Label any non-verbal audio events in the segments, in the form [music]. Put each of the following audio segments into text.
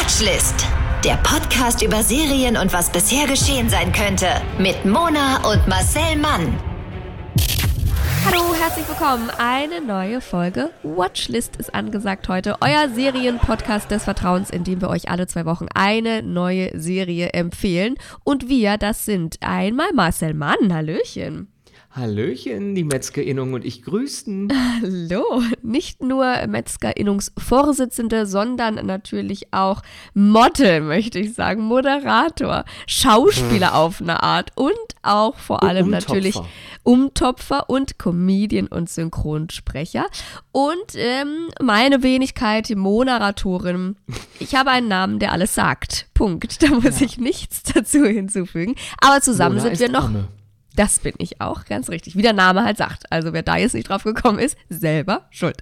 Watchlist. Der Podcast über Serien und was bisher geschehen sein könnte. Mit Mona und Marcel Mann. Hallo, herzlich willkommen. Eine neue Folge Watchlist ist angesagt heute. Euer Serienpodcast des Vertrauens, in dem wir euch alle zwei Wochen eine neue Serie empfehlen. Und wir, das sind einmal Marcel Mann. Hallöchen. Hallöchen, die Metzgerinnung und ich grüßen. Hallo, nicht nur Metzgerinnungsvorsitzende, sondern natürlich auch Model, möchte ich sagen, Moderator, Schauspieler hm. auf eine Art und auch vor allem Umtopfer. natürlich Umtopfer und Comedian und Synchronsprecher. Und ähm, meine Wenigkeit, die Moderatorin. Ich habe einen Namen, der alles sagt. Punkt. Da muss ja. ich nichts dazu hinzufügen. Aber zusammen Mona sind wir noch. Arme. Das bin ich auch, ganz richtig. Wie der Name halt sagt. Also wer da jetzt nicht drauf gekommen ist, selber schuld.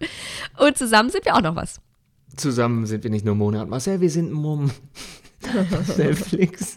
Und zusammen sind wir auch noch was. Zusammen sind wir nicht nur Mona und Marcel, wir sind Mumm. [laughs] Netflix.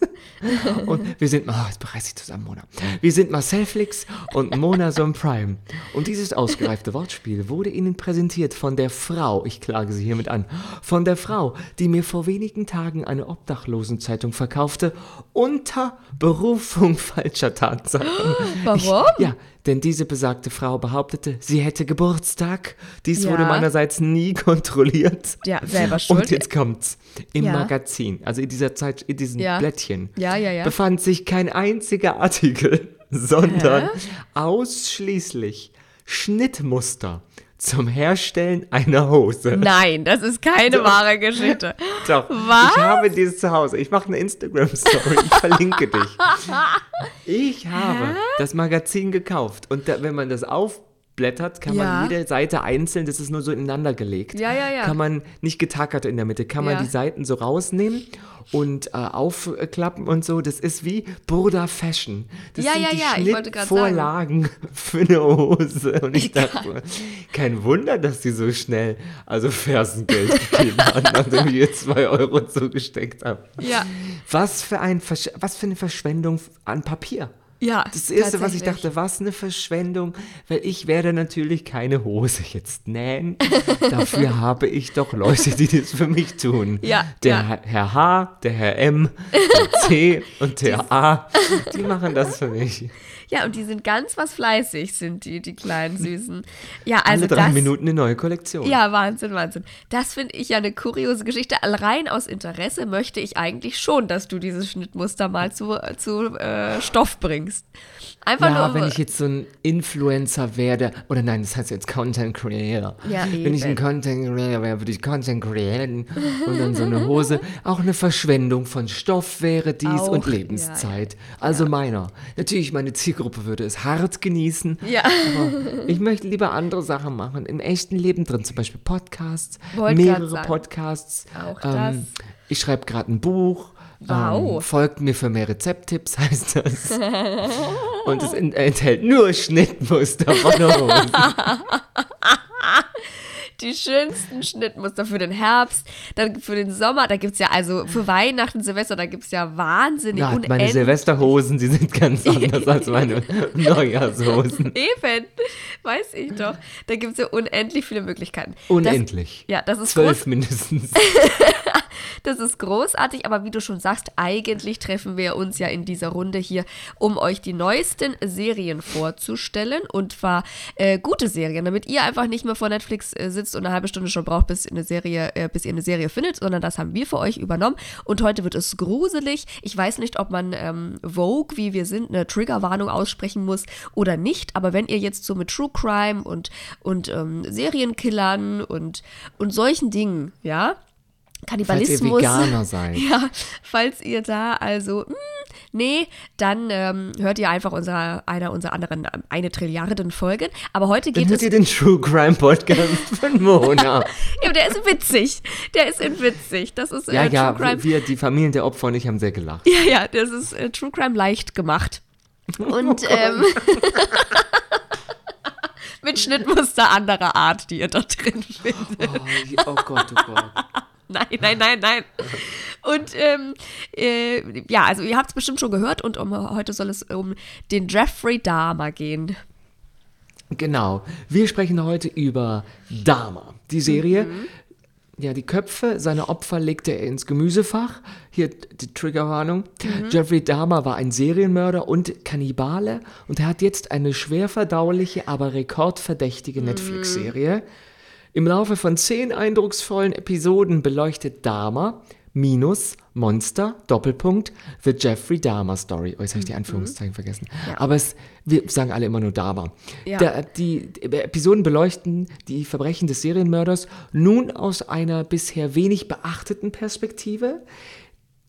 Und wir sind, oh, jetzt bereißt sich zusammen, Mona. Wir sind Marcel Flix und Mona Son Prime. Und dieses ausgereifte Wortspiel wurde Ihnen präsentiert von der Frau, ich klage Sie hiermit an, von der Frau, die mir vor wenigen Tagen eine Obdachlosenzeitung verkaufte, unter Berufung falscher Tatsachen. [gasps] Warum? Ich, ja, denn diese besagte Frau behauptete, sie hätte Geburtstag. Dies ja. wurde meinerseits nie kontrolliert. Ja, selber schuld. Und jetzt kommt's. Im ja. Magazin, also in dieser Zeit, in diesem ja. Blättchen, ja, ja, ja. befand sich kein einziger Artikel, [laughs] sondern Hä? ausschließlich Schnittmuster zum Herstellen einer Hose. Nein, das ist keine Doch. wahre Geschichte. Doch. Was? Ich habe dieses zu Hause. Ich mache eine Instagram-Story. Ich verlinke dich. [laughs] Ich habe Hä? das Magazin gekauft und da, wenn man das aufblättert, kann ja. man jede Seite einzeln, das ist nur so ineinander gelegt. Ja, ja, ja. Kann man nicht getackert in der Mitte, kann man ja. die Seiten so rausnehmen und äh, aufklappen und so. Das ist wie Burda Fashion. Das ja, sind ja, die ja, Schnittvorlagen [laughs] für eine Hose. Und ich dachte, kein Wunder, dass die so schnell also Fersengeld gegeben haben, [laughs] nachdem ich ihr zwei Euro zugesteckt habe. Ja. Was für, ein, was für eine Verschwendung an Papier. Ja, das Erste, was ich dachte, was eine Verschwendung, weil ich werde natürlich keine Hose jetzt nähen. [laughs] Dafür habe ich doch Leute, die das für mich tun. Ja, der ja. Herr H, der Herr M, der C [laughs] und der A, [laughs] die machen das für mich. Ja, und die sind ganz was fleißig, sind die, die kleinen Süßen. Ja, also Alle drei das, Minuten eine neue Kollektion. Ja, Wahnsinn, Wahnsinn. Das finde ich ja eine kuriose Geschichte. Rein aus Interesse möchte ich eigentlich schon, dass du dieses Schnittmuster mal zu, zu äh, Stoff bringst. Einfach ja, nur. wenn ich jetzt so ein Influencer werde, oder nein, das heißt jetzt Content Creator. Ja, eben. Wenn ich ein Content Creator wäre, würde ich Content createn und dann so eine Hose. [laughs] Auch eine Verschwendung von Stoff wäre dies Auch, und Lebenszeit. Ja, ja. Also meiner. Natürlich, meine Zielgruppe würde es hart genießen. Ja. Aber ich möchte lieber andere Sachen machen. Im echten Leben drin, zum Beispiel Podcasts, Wollt mehrere Podcasts. Auch das. Ähm, ich schreibe gerade ein Buch. Wow. Ähm, folgt mir für mehr Rezepttipps, [laughs] heißt das. Und es enthält nur Schnittmuster von Hosen. [laughs] die schönsten Schnittmuster für den Herbst, dann für den Sommer, da gibt es ja also für Weihnachten, Silvester, da gibt es ja wahnsinnig ja, Meine Silvesterhosen, die sind ganz [laughs] anders als meine Neujahrshosen. [laughs] Eben, weiß ich doch. Da gibt es ja unendlich viele Möglichkeiten. Unendlich. Das, ja, das ist Zwölf mindestens. [laughs] das ist großartig, aber wie du schon sagst, eigentlich treffen wir uns ja in dieser Runde hier, um euch die neuesten Serien vorzustellen und zwar äh, gute Serien, damit ihr einfach nicht mehr vor Netflix äh, sitzt und eine halbe Stunde schon braucht, bis, eine Serie, äh, bis ihr eine Serie findet, sondern das haben wir für euch übernommen und heute wird es gruselig. Ich weiß nicht, ob man ähm, Vogue, wie wir sind, eine Triggerwarnung aussprechen muss oder nicht, aber wenn ihr jetzt so mit True Crime und, und ähm, Serienkillern und, und solchen Dingen, ja, Kannibalismus. Falls ihr Veganer seid. [laughs] Ja, falls ihr da also, mh, hm, nee, dann ähm, hört ihr einfach unser, einer unserer anderen ähm, eine Trilliarden Folgen. Aber heute geht dann es. Hört ihr den True Crime Podcast [laughs] von Mona. ja, der ist witzig. Der ist witzig. Das ist äh, ja, True ja, Crime. Wir, die Familien der Opfer und ich haben sehr gelacht. Ja, ja, das ist äh, True Crime leicht gemacht. [laughs] Und oh ähm, mit Schnittmuster anderer Art, die ihr dort drin findet. Oh, oh Gott, oh Gott. Nein, nein, nein, nein. Und ähm, äh, ja, also ihr habt es bestimmt schon gehört und um, heute soll es um den Jeffrey Dahmer gehen. Genau. Wir sprechen heute über Dahmer, die Serie. Mhm. ja, die Köpfe seiner Opfer legte er ins Gemüsefach. Hier die Triggerwarnung. Mhm. Jeffrey Dahmer war ein Serienmörder und Kannibale und er hat jetzt eine schwer verdauliche, aber rekordverdächtige Mhm. Netflix-Serie. Im Laufe von zehn eindrucksvollen Episoden beleuchtet Dahmer minus Monster, Doppelpunkt, The Jeffrey Dahmer Story. Oh, jetzt habe ich die Anführungszeichen vergessen. Aber es, wir sagen alle immer nur Dahmer. Ja. Die, die Episoden beleuchten die Verbrechen des Serienmörders nun aus einer bisher wenig beachteten Perspektive,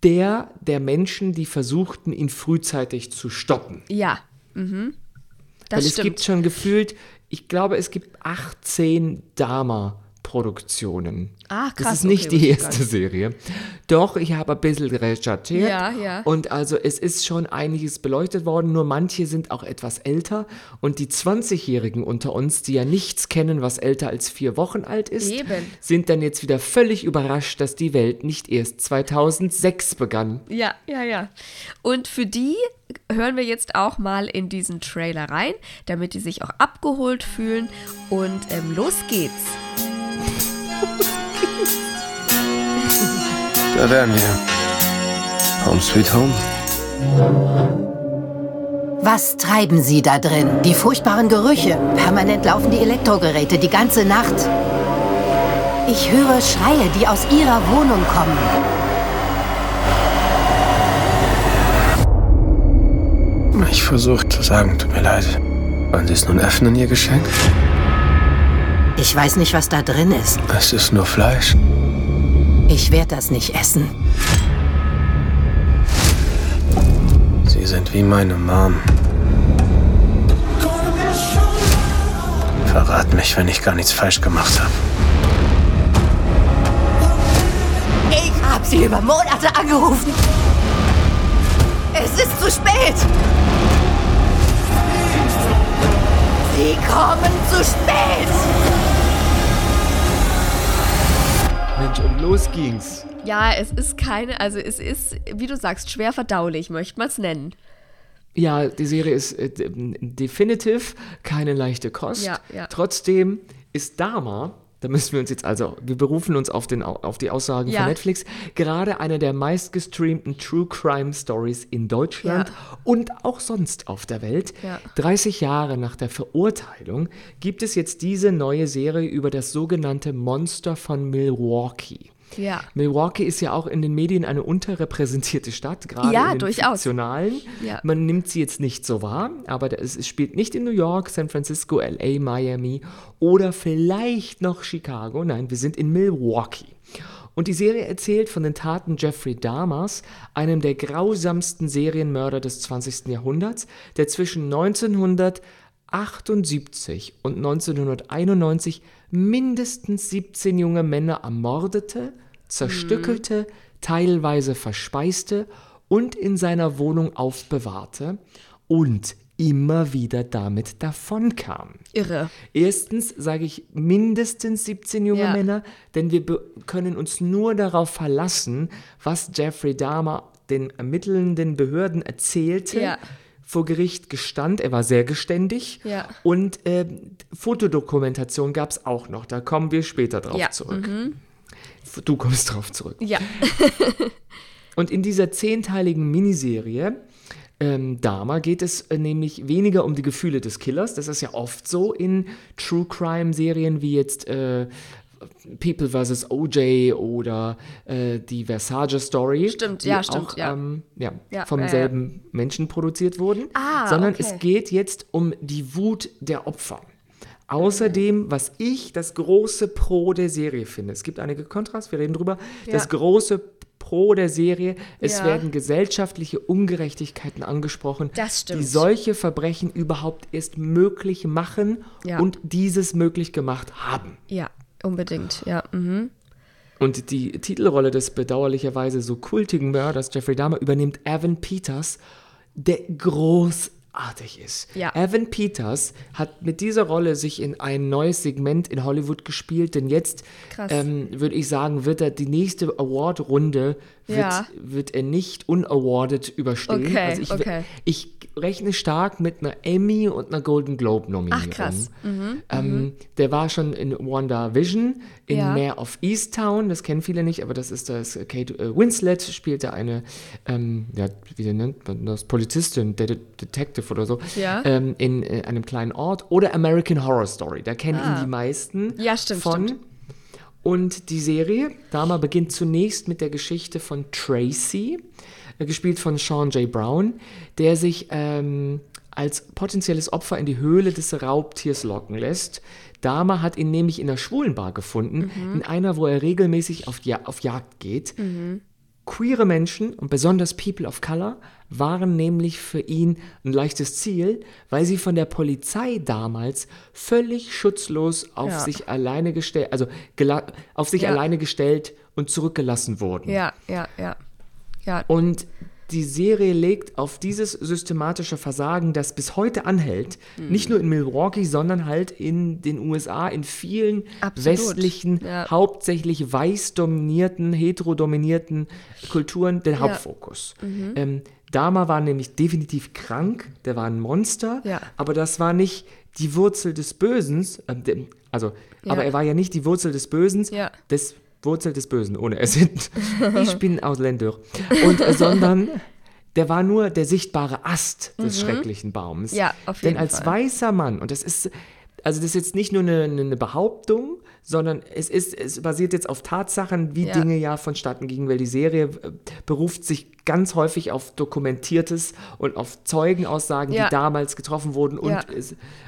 der der Menschen, die versuchten, ihn frühzeitig zu stoppen. Ja. Mhm. Das Weil es stimmt. gibt schon gefühlt, ich glaube, es gibt 18 Dahmer-Produktionen. Ah, Das krass, ist nicht okay, die erste Serie. Doch, ich habe ein bisschen recherchiert. Ja, ja. Und also es ist schon einiges beleuchtet worden, nur manche sind auch etwas älter. Und die 20-Jährigen unter uns, die ja nichts kennen, was älter als vier Wochen alt ist, Eben. sind dann jetzt wieder völlig überrascht, dass die Welt nicht erst 2006 begann. Ja, ja, ja. Und für die hören wir jetzt auch mal in diesen Trailer rein, damit die sich auch abgeholt fühlen. Und ähm, los geht's. Da wären wir. Home sweet home. Was treiben Sie da drin? Die furchtbaren Gerüche. Permanent laufen die Elektrogeräte die ganze Nacht. Ich höre Schreie, die aus Ihrer Wohnung kommen. Ich versuche zu sagen, tut mir leid. Wollen Sie es nun öffnen, Ihr Geschenk? Ich weiß nicht, was da drin ist. Es ist nur Fleisch. Ich werde das nicht essen. Sie sind wie meine Mom. Verrat mich, wenn ich gar nichts falsch gemacht habe. Ich habe Sie über Monate angerufen. Es ist zu spät. Sie kommen zu spät. Mensch, und los ging's. Ja, es ist keine, also es ist, wie du sagst, schwer verdaulich, möchte man es nennen. Ja, die Serie ist äh, definitiv keine leichte Kost. Ja, ja. Trotzdem ist Dama, da müssen wir uns jetzt also, wir berufen uns auf, den, Au- auf die Aussagen Ja. von Netflix, gerade eine der meistgestreamten True Crime Stories in Deutschland Ja. und auch sonst auf der Welt. Ja. 30 Jahre nach der Verurteilung gibt es jetzt diese neue Serie über das sogenannte Monster von Milwaukee. Ja. Milwaukee ist ja auch in den Medien eine unterrepräsentierte Stadt, gerade Ja, in den durchaus. fiktionalen. Ja. Man nimmt sie jetzt nicht so wahr, aber es spielt nicht in New York, San Francisco, LA, Miami oder vielleicht noch Chicago. Nein, wir sind in Milwaukee. Und die Serie erzählt von den Taten Jeffrey Dahmers, einem der grausamsten Serienmörder des 20. Jahrhunderts, der zwischen 1978 und 1991 mindestens 17 junge Männer ermordete, zerstückelte, teilweise verspeiste und in seiner Wohnung aufbewahrte und immer wieder damit davonkam. Irre. Erstens sage ich mindestens 17 junge Ja. Männer, denn wir können uns nur darauf verlassen, was Jeffrey Dahmer den ermittelnden Behörden erzählte. Ja. Vor Gericht gestand, er war sehr geständig. Ja. Und ähm, Fotodokumentation gab es auch noch, da kommen wir später drauf Ja, zurück. F- Du kommst drauf zurück. Ja. [laughs] Und in dieser zehnteiligen Miniserie ähm, Dahmer geht es äh, nämlich weniger um die Gefühle des Killers. Das ist ja oft so in True Crime Serien wie jetzt äh, People vs. OJ oder äh, die Versace Story. Stimmt, die ja, stimmt, auch, ja. Ähm, ja, Ja, vom ja, ja. selben Menschen produziert wurden. Ah, sondern okay. es geht jetzt um die Wut der Opfer. Außerdem, was ich das große Pro der Serie finde, es gibt einige Kontrast, wir reden drüber, das Ja. große Pro der Serie, es Ja. werden gesellschaftliche Ungerechtigkeiten angesprochen, Das die solche Verbrechen überhaupt erst möglich machen Ja. und dieses möglich gemacht haben. Ja, unbedingt. Ja. Mhm. Und die Titelrolle des bedauerlicherweise so kultigen Mörders Jeffrey Dahmer übernimmt Evan Peters, der großartig ist. Ja. Evan Peters hat mit dieser Rolle sich in ein neues Segment in Hollywood gespielt, denn jetzt ähm, würde ich sagen, wird er die nächste Award-Runde wird, Ja. wird er nicht unawarded überstehen. Okay, also ich, okay. ich rechne stark mit einer Emmy und einer Golden Globe Nominierung. Ach, krass. Mhm, ähm, der war schon in WandaVision, in Ja. Mare of Easttown, das kennen viele nicht, aber das ist das, Kate äh, Winslet spielte eine, ähm, ja, wie nennt man das, Polizistin, De Detective oder so, Ja. ähm, in äh, einem kleinen Ort. Oder American Horror Story, da kennen ihn die meisten Ah. Ja, stimmt, von. stimmt. Und die Serie, Dama, beginnt zunächst mit der Geschichte von Tracy, äh, gespielt von Sean J. Brown, der sich ähm, als potenzielles Opfer in die Höhle des Raubtiers locken lässt. Dama hat ihn nämlich in einer Schwulenbar gefunden, Mhm. in einer, wo er regelmäßig auf, ja auf Jagd geht. Queere Menschen und besonders People of Color waren nämlich für ihn ein leichtes Ziel, weil sie von der Polizei damals völlig schutzlos auf Ja. sich alleine gestellt, also auf sich Ja. alleine gestellt und zurückgelassen wurden. Ja, ja, ja. Ja, Und die Serie legt auf dieses systematische Versagen, das bis heute anhält, Mhm. nicht nur in Milwaukee, sondern halt in den USA, in vielen Absolut. westlichen, Ja. hauptsächlich weiß dominierten, heterodominierten Kulturen den Hauptfokus. Mhm. Ähm, Dama war nämlich definitiv krank, der war ein Monster, Ja. aber das war nicht die Wurzel des Bösen, dem- also, Ja. aber er war ja nicht die Wurzel des Bösen, Ja. des Wurzel des Bösen, ohne es sind. Ich [laughs] bin Ausländer. Und, äh, sondern der war nur der sichtbare Ast des schrecklichen Baums. Mhm. Ja, auf Denn jeden als Fall. weißer Mann, und das ist, also das ist jetzt nicht nur eine, eine Behauptung, sondern es ist, es basiert jetzt auf Tatsachen, wie Ja. Dinge ja vonstatten gingen, weil die Serie äh, beruft sich ganz häufig auf Dokumentiertes und auf Zeugenaussagen, Ja. die damals getroffen wurden und Ja.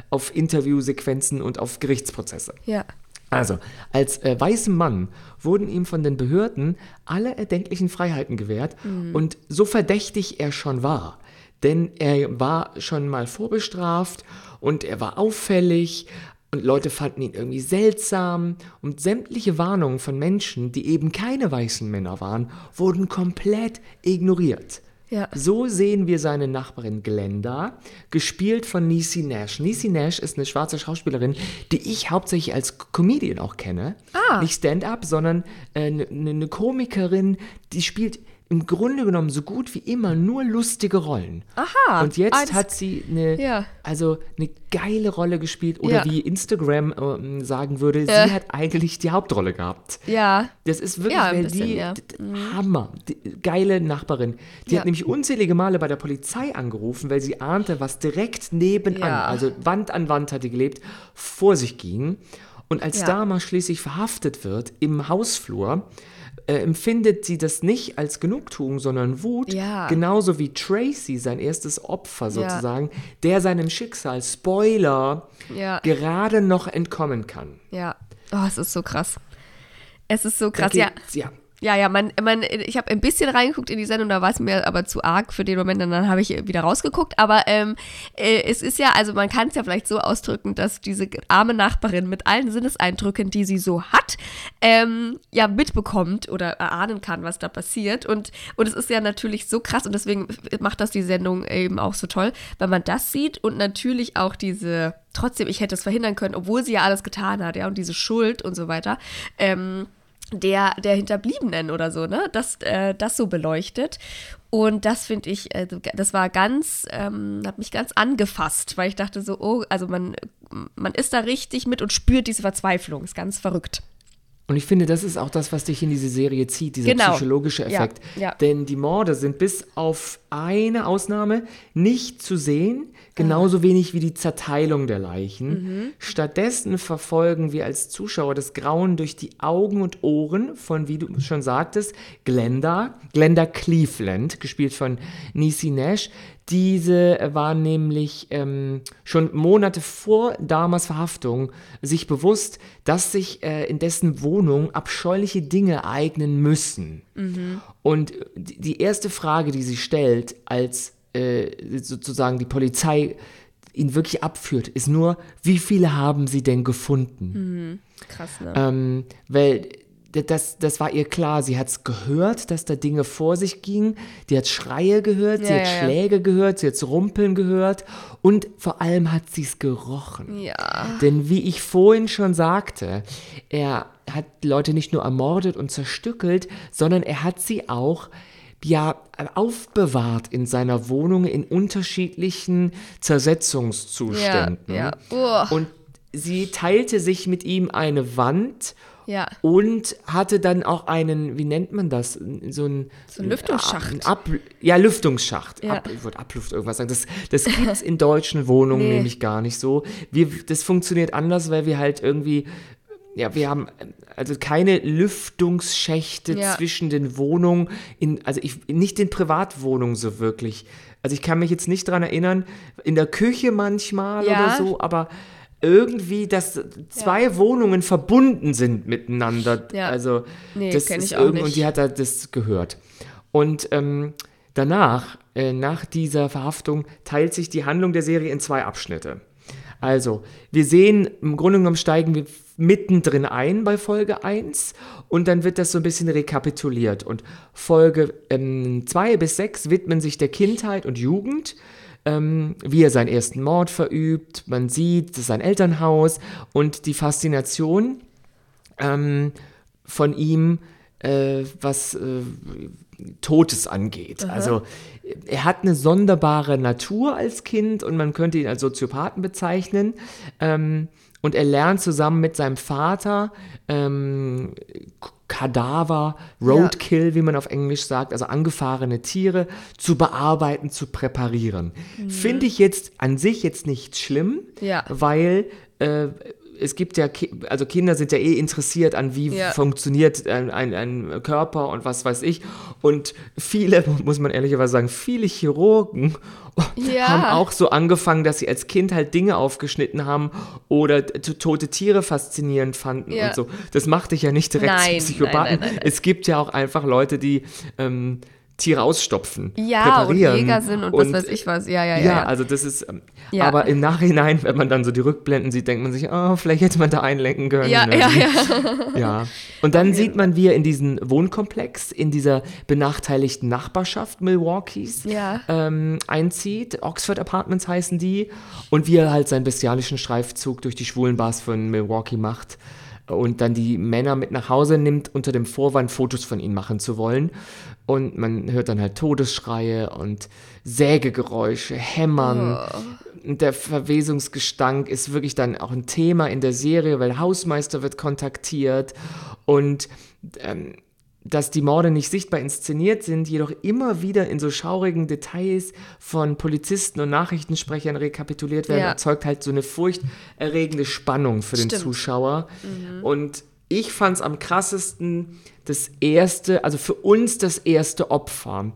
auf Interviewsequenzen und auf Gerichtsprozesse. ja. Also, als äh, weißem Mann wurden ihm von den Behörden alle erdenklichen Freiheiten gewährt und so verdächtig er schon war, denn er war schon mal vorbestraft und er war auffällig und Leute fanden ihn irgendwie seltsam und sämtliche Warnungen von Menschen, die eben keine weißen Männer waren, wurden komplett ignoriert. Ja. So sehen wir seine Nachbarin Glenda, gespielt von Niecy Nash. Niecy Nash ist eine schwarze Schauspielerin, die ich hauptsächlich als Comedian auch kenne. Ah. Nicht Stand-up, sondern eine äh, ne, ne Komikerin, die spielt im Grunde genommen so gut wie immer nur lustige Rollen. Aha. Und jetzt Ah, hat sie eine, Ja. also eine geile Rolle gespielt. Oder Ja. wie Instagram ähm, sagen würde, Ja. sie hat eigentlich die Hauptrolle gehabt. Ja. Das ist wirklich, Ja, bisschen, die ja. d- Hammer, die, geile Nachbarin. Die hat nämlich unzählige Male bei der Polizei angerufen, weil sie ahnte, was direkt nebenan, also Wand an Wand hat die gelebt, vor sich ging. Und als Ja. Dama schließlich verhaftet wird im Hausflur, äh, empfindet sie das nicht als Genugtuung, sondern Wut, Ja. genauso wie Tracy, sein erstes Opfer Ja. sozusagen, der seinem Schicksal, Spoiler, Ja. gerade noch entkommen kann. Ja. Oh, es ist so krass. Es ist so krass, ja. ja. Ja, ja, man, man, ich habe ein bisschen reingeguckt in die Sendung, da war es mir aber zu arg für den Moment und dann habe ich wieder rausgeguckt. Aber ähm, äh, es ist ja, also man kann es ja vielleicht so ausdrücken, dass diese arme Nachbarin mit allen Sinneseindrücken, die sie so hat, ähm, ja mitbekommt oder erahnen kann, was da passiert. Und, und es ist ja natürlich so krass und deswegen macht das die Sendung eben auch so toll, weil man das sieht und natürlich auch diese, trotzdem, ich hätte es verhindern können, obwohl sie ja alles getan hat, ja, und diese Schuld und so weiter. Ähm, der, der Hinterbliebenen oder so, ne? Das, äh, das so beleuchtet. Und das finde ich, äh, das war ganz, ähm, hat mich ganz angefasst, weil ich dachte so, oh, also man, man ist da richtig mit und spürt diese Verzweiflung. Ist ganz verrückt. Und ich finde, das ist auch das, was dich in diese Serie zieht, dieser Genau. psychologische Ja, Effekt. ja. Denn die Morde sind bis auf eine Ausnahme nicht zu sehen, genauso wenig wie die Zerteilung der Leichen. Mhm. Stattdessen verfolgen wir als Zuschauer das Grauen durch die Augen und Ohren von, wie du schon sagtest, Glenda, Glenda Cleveland, gespielt von Niecy Nash. Diese war nämlich ähm, schon Monate vor Damas Verhaftung sich bewusst, dass sich äh, in dessen Wohnung abscheuliche Dinge ereignen müssen. Und die erste Frage, die sie stellt, als äh, sozusagen die Polizei ihn wirklich abführt, ist nur, wie viele haben sie denn gefunden? Krass, ne? Ähm, weil das, das war ihr klar. Sie hat es gehört, dass da Dinge vor sich gingen. Die hat Schreie gehört, sie Ja, hat ja, ja. Schläge gehört, sie hat Rumpeln gehört und vor allem hat sie es gerochen. Ja. Denn wie ich vorhin schon sagte, er hat Leute nicht nur ermordet und zerstückelt, sondern er hat sie auch ja aufbewahrt in seiner Wohnung in unterschiedlichen Zersetzungszuständen. Ja, ja. Und sie teilte sich mit ihm eine Wand Ja. und hatte dann auch einen, wie nennt man das? So ein, So ein Lüftungsschacht. Ein Ab, ja, Lüftungsschacht. Ja. Ab, ich wollte Abluft irgendwas sagen. Das, das gibt es in deutschen Wohnungen Nee. nämlich gar nicht so. Wir, das funktioniert anders, weil wir halt irgendwie, ja, wir haben also keine Lüftungsschächte Ja. zwischen den Wohnungen, in, also ich, nicht in Privatwohnungen so wirklich. Also ich kann mich jetzt nicht dran erinnern, in der Küche manchmal Ja. oder so, aber irgendwie, dass zwei Wohnungen verbunden sind miteinander. Ja. Also Nee, das ist ich auch nicht. Und die hat da das gehört. Und ähm, danach, äh, nach dieser Verhaftung, teilt sich die Handlung der Serie in zwei Abschnitte. Also, wir sehen, im Grunde genommen steigen wir mittendrin ein bei Folge 1 und dann wird das so ein bisschen rekapituliert. Und Folge 2 bis 6 widmen sich der Kindheit und Jugend, ähm, wie er seinen ersten Mord verübt. Man sieht sein Elternhaus und die Faszination ähm, von ihm, äh, was äh, Totes angeht. Also er hat eine sonderbare Natur als Kind und man könnte ihn als Soziopathen bezeichnen. Ähm, und er lernt zusammen mit seinem Vater ähm, Kadaver, Roadkill, wie man auf Englisch sagt, also angefahrene Tiere zu bearbeiten, zu präparieren. Finde ich jetzt an sich jetzt nicht schlimm, Ja. weil äh, es gibt ja, also Kinder sind ja eh interessiert an, wie Ja. funktioniert ein, ein, ein Körper und was weiß ich. Und viele, [laughs] muss man ehrlicherweise sagen, viele Chirurgen [laughs] Ja. haben auch so angefangen, dass sie als Kind halt Dinge aufgeschnitten haben oder tote Tiere faszinierend fanden Ja. und so. Das macht dich ja nicht direkt Nein, zu Psychopathen. nein, nein. Es gibt ja auch einfach Leute, die ähm, Tiere ausstopfen, Ja, und präparieren. Jäger sind und, was weiß ich was. Ja, ja, ja. Ja, ja. also das ist, ähm, Ja. aber im Nachhinein, wenn man dann so die Rückblenden sieht, denkt man sich, oh, vielleicht hätte man da einlenken können. ja, ne? ja, ja. [laughs] Ja. Und dann sieht man, wie er in diesen Wohnkomplex, in dieser benachteiligten Nachbarschaft Milwaukees Ja. ähm, einzieht. Oxford Apartments heißen die. Und wie er halt seinen bestialischen Streifzug durch die schwulen Bars von Milwaukee macht. Und dann die Männer mit nach Hause nimmt, unter dem Vorwand, Fotos von ihnen machen zu wollen. Und man hört dann halt Todesschreie und Sägegeräusche, Hämmern. Und der Verwesungsgestank ist wirklich dann auch ein Thema in der Serie, weil Hausmeister wird kontaktiert und ähm, dass die Morde nicht sichtbar inszeniert sind, jedoch immer wieder in so schaurigen Details von Polizisten und Nachrichtensprechern rekapituliert werden, Ja. erzeugt halt so eine furchterregende Spannung für den Stimmt. Zuschauer. Und ich fand es am krassesten, das erste, also für uns das erste Opfer,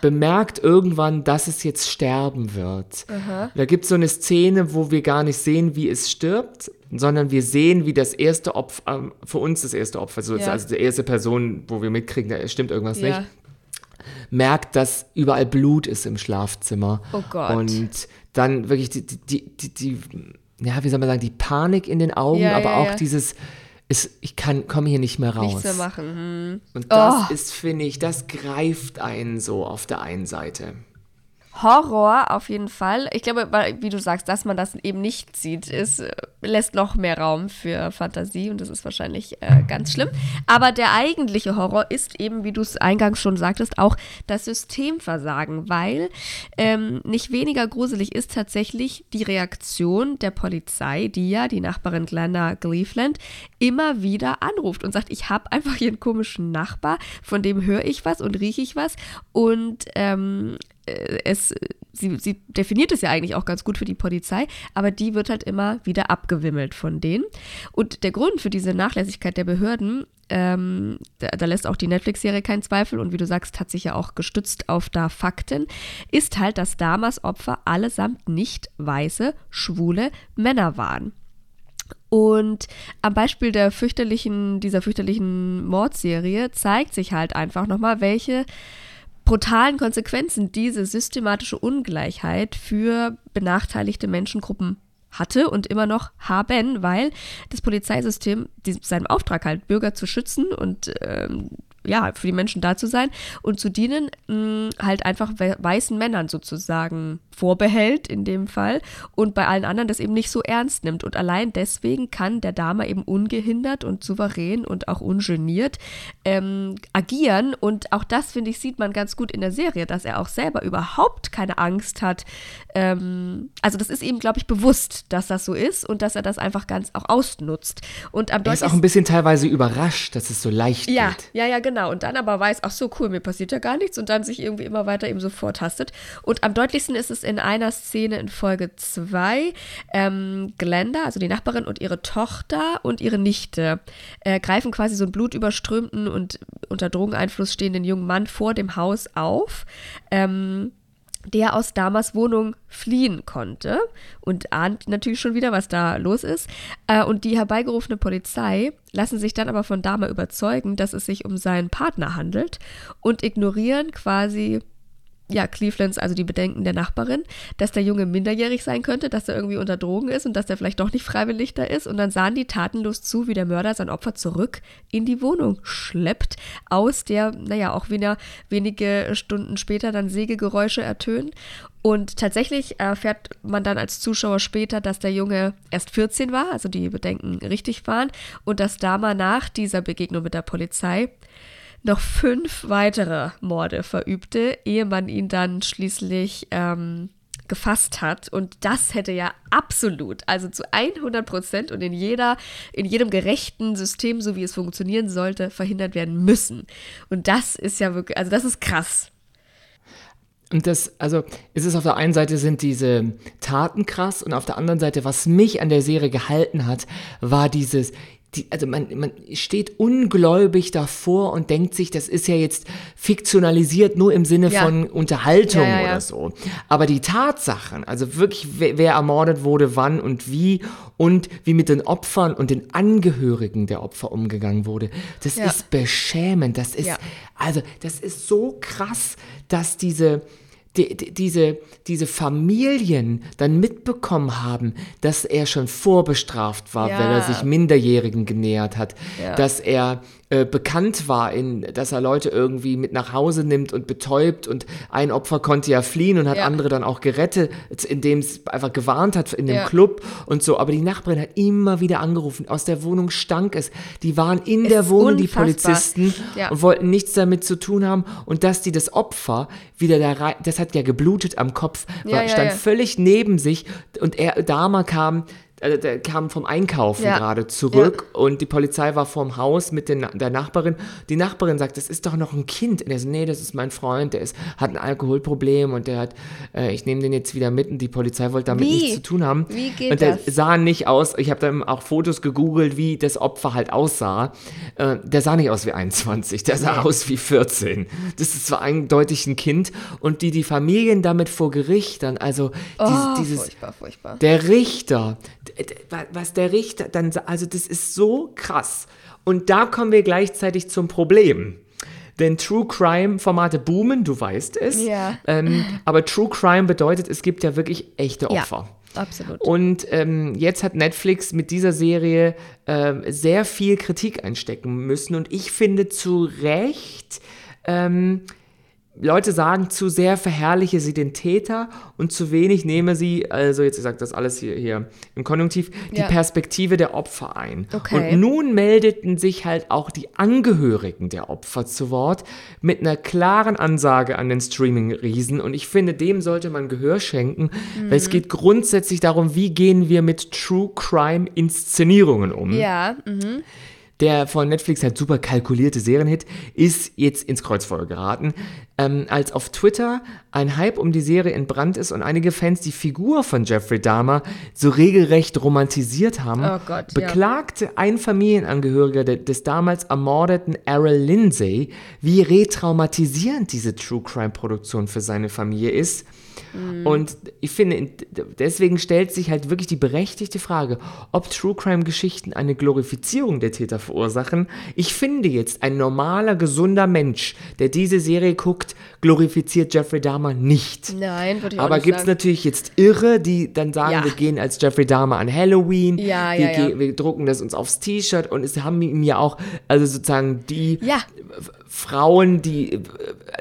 bemerkt irgendwann, dass es jetzt sterben wird. Da gibt es so eine Szene, wo wir gar nicht sehen, wie es stirbt, sondern wir sehen, wie das erste Opfer, ähm, für uns das erste Opfer, so, Ja. also die erste Person, wo wir mitkriegen, da stimmt irgendwas ja. nicht, merkt, dass überall Blut ist im Schlafzimmer. Oh Gott. Und dann wirklich die, die, die, die, ja, wie soll man sagen, die Panik in den Augen, Ja, aber auch dieses, es, ich kann, komme hier nicht mehr raus. Nichts mehr machen. Hm. Und das Oh. ist, finde ich, das greift einen so auf der einen Seite. Horror auf jeden Fall. Ich glaube, wie du sagst, dass man das eben nicht sieht, ist, äh, lässt noch mehr Raum für Fantasie und das ist wahrscheinlich äh, ganz schlimm. Aber der eigentliche Horror ist eben, wie du es eingangs schon sagtest, auch das Systemversagen, weil ähm, nicht weniger gruselig ist tatsächlich die Reaktion der Polizei, die ja die Nachbarin Glenda Cleveland immer wieder anruft und sagt, ich habe einfach hier einen komischen Nachbar, von dem höre ich was und rieche ich was und ähm, äh, es, sie, sie definiert es ja eigentlich auch ganz gut für die Polizei, aber die wird halt immer wieder abgewimmelt von denen. Und der Grund für diese Nachlässigkeit der Behörden, ähm, da, da lässt auch die Netflix-Serie keinen Zweifel und wie du sagst, hat sich ja auch gestützt auf da Fakten, ist halt, dass damals Opfer allesamt nicht weiße, schwule Männer waren. Und am Beispiel der fürchterlichen, dieser fürchterlichen Mordserie zeigt sich halt einfach nochmal, welche brutalen Konsequenzen diese systematische Ungleichheit für benachteiligte Menschengruppen hatte und immer noch haben, weil das Polizeisystem seinem Auftrag halt, Bürger zu schützen und ähm, ja, für die Menschen da zu sein und zu dienen, mh, halt einfach we weißen Männern sozusagen vorbehält in dem Fall und bei allen anderen das eben nicht so ernst nimmt. Und allein deswegen kann der Dame eben ungehindert und souverän und auch ungeniert ähm, agieren. Und auch das, finde ich, sieht man ganz gut in der Serie, dass er auch selber überhaupt keine Angst hat. Ähm, also das ist ihm, glaube ich, bewusst, dass das so ist und dass er das einfach ganz auch ausnutzt. Und am er ist auch ein bisschen teilweise überrascht, dass es so leicht ja, geht. Ja, ja, genau. Und dann aber weiß, ach so, cool, mir passiert ja gar nichts und dann sich irgendwie immer weiter eben so vortastet. Und am deutlichsten ist es in einer Szene in Folge 2. Ähm, Glenda, also die Nachbarin und ihre Tochter und ihre Nichte äh, greifen quasi so einen blutüberströmten und unter Drogeneinfluss stehenden jungen Mann vor dem Haus auf. Ähm, der aus Damas Wohnung fliehen konnte und ahnt natürlich schon wieder, was da los ist. Äh, und die herbeigerufene Polizei lassen sich dann aber von Dama überzeugen, dass es sich um seinen Partner handelt und ignorieren quasi ja, Clevelands, also die Bedenken der Nachbarin, dass der Junge minderjährig sein könnte, dass er irgendwie unter Drogen ist und dass er vielleicht doch nicht freiwillig da ist. Und dann sahen die tatenlos zu, wie der Mörder sein Opfer zurück in die Wohnung schleppt, aus der, naja, auch wieder wenige Stunden später dann Sägegeräusche ertönen. Und tatsächlich erfährt man dann als Zuschauer später, dass der Junge erst 14 war, also die Bedenken richtig waren, und dass Dama nach dieser Begegnung mit der Polizei noch fünf weitere Morde verübte, ehe man ihn dann schließlich ähm, gefasst hat. Und das hätte ja absolut, also zu 100 Prozent und in, jeder, in jedem gerechten System, so wie es funktionieren sollte, verhindert werden müssen. Und das ist ja wirklich, also das ist krass. Und das, also, es ist auf der einen Seite sind diese Taten krass und auf der anderen Seite, was mich an der Serie gehalten hat, war dieses, die, also man, man steht ungläubig davor und denkt sich, das ist ja jetzt fiktionalisiert nur im Sinne Ja. von Unterhaltung Ja, ja, oder so. Aber die Tatsachen, also wirklich, wer, wer ermordet wurde, wann und wie und wie mit den Opfern und den Angehörigen der Opfer umgegangen wurde, das Ja. ist beschämend. Das ist, Ja. also, das ist so krass, dass diese, die, die, diese, diese Familien dann mitbekommen haben, dass er schon vorbestraft war, Ja. weil er sich Minderjährigen genähert hat, Ja. dass er äh, bekannt war, in, dass er Leute irgendwie mit nach Hause nimmt und betäubt und ein Opfer konnte ja fliehen und hat Ja. andere dann auch gerettet, indem es einfach gewarnt hat in dem Ja. Club und so. Aber die Nachbarin hat immer wieder angerufen, aus der Wohnung stank es. Die waren in der ist Wohnung, die unfassbar. Polizisten, Ja. und wollten nichts damit zu tun haben und dass die das Opfer wieder da rein, das hat ja geblutet am Kopf, war, stand völlig neben sich und er, Dama kam, äh, der kam vom Einkaufen Ja. gerade zurück und die Polizei war vorm Haus mit den, der Nachbarin. Die Nachbarin sagt, das ist doch noch ein Kind. Und er so, nee, das ist mein Freund, der ist, hat ein Alkoholproblem und der hat, äh, ich nehme den jetzt wieder mit und die Polizei wollte damit Wie? nichts zu tun haben. Wie geht und der das? sah nicht aus, ich habe dann auch Fotos gegoogelt, wie das Opfer halt aussah. Äh, der sah nicht aus wie 21, der sah aus wie 14. Das ist zwar eindeutig ein Kind und die, die Familien damit vor Gericht dann, also Oh, dieses, dieses furchtbar, furchtbar. der Richter, was der Richter dann, also das ist so krass. Und da kommen wir gleichzeitig zum Problem. Denn True Crime Formate boomen, du weißt es. Ja. Ähm, aber True Crime bedeutet, es gibt ja wirklich echte Ja. Opfer. Absolut. Und ähm, jetzt hat Netflix mit dieser Serie ähm, sehr viel Kritik einstecken müssen. Und ich finde zu Recht, ähm, Leute sagen, zu sehr verherrliche sie den Täter und zu wenig nehme sie, also jetzt ich sage das alles hier, hier im Konjunktiv, die Ja. Perspektive der Opfer ein. Okay. Und nun meldeten sich halt auch die Angehörigen der Opfer zu Wort mit einer klaren Ansage an den Streaming-Riesen. Und ich finde, dem sollte man Gehör schenken, weil es geht grundsätzlich darum, wie gehen wir mit True Crime-Inszenierungen um. ja, mhm. Der von Netflix halt super kalkulierte Serienhit ist jetzt ins Kreuzfeuer geraten, ähm, als auf Twitter ein Hype um die Serie entbrannt ist und einige Fans die Figur von Jeffrey Dahmer so regelrecht romantisiert haben, Oh Gott, ja. beklagte ein Familienangehöriger de des damals ermordeten Errol Lindsay, wie retraumatisierend diese True Crime Produktion für seine Familie ist. Mhm. Und ich finde, deswegen stellt sich halt wirklich die berechtigte Frage, ob True Crime Geschichten eine Glorifizierung der Täter verursachen. Ich finde jetzt, ein normaler, gesunder Mensch, der diese Serie guckt, glorifiziert Jeffrey Dahmer nicht. Nein, würde ich Aber gibt es natürlich jetzt Irre, die dann sagen, Ja. wir gehen als Jeffrey Dahmer an Halloween, Ja, wir, ja, ja. wir drucken das uns aufs T-Shirt und es haben ihm ja auch, also sozusagen die Ja. Frauen, die äh,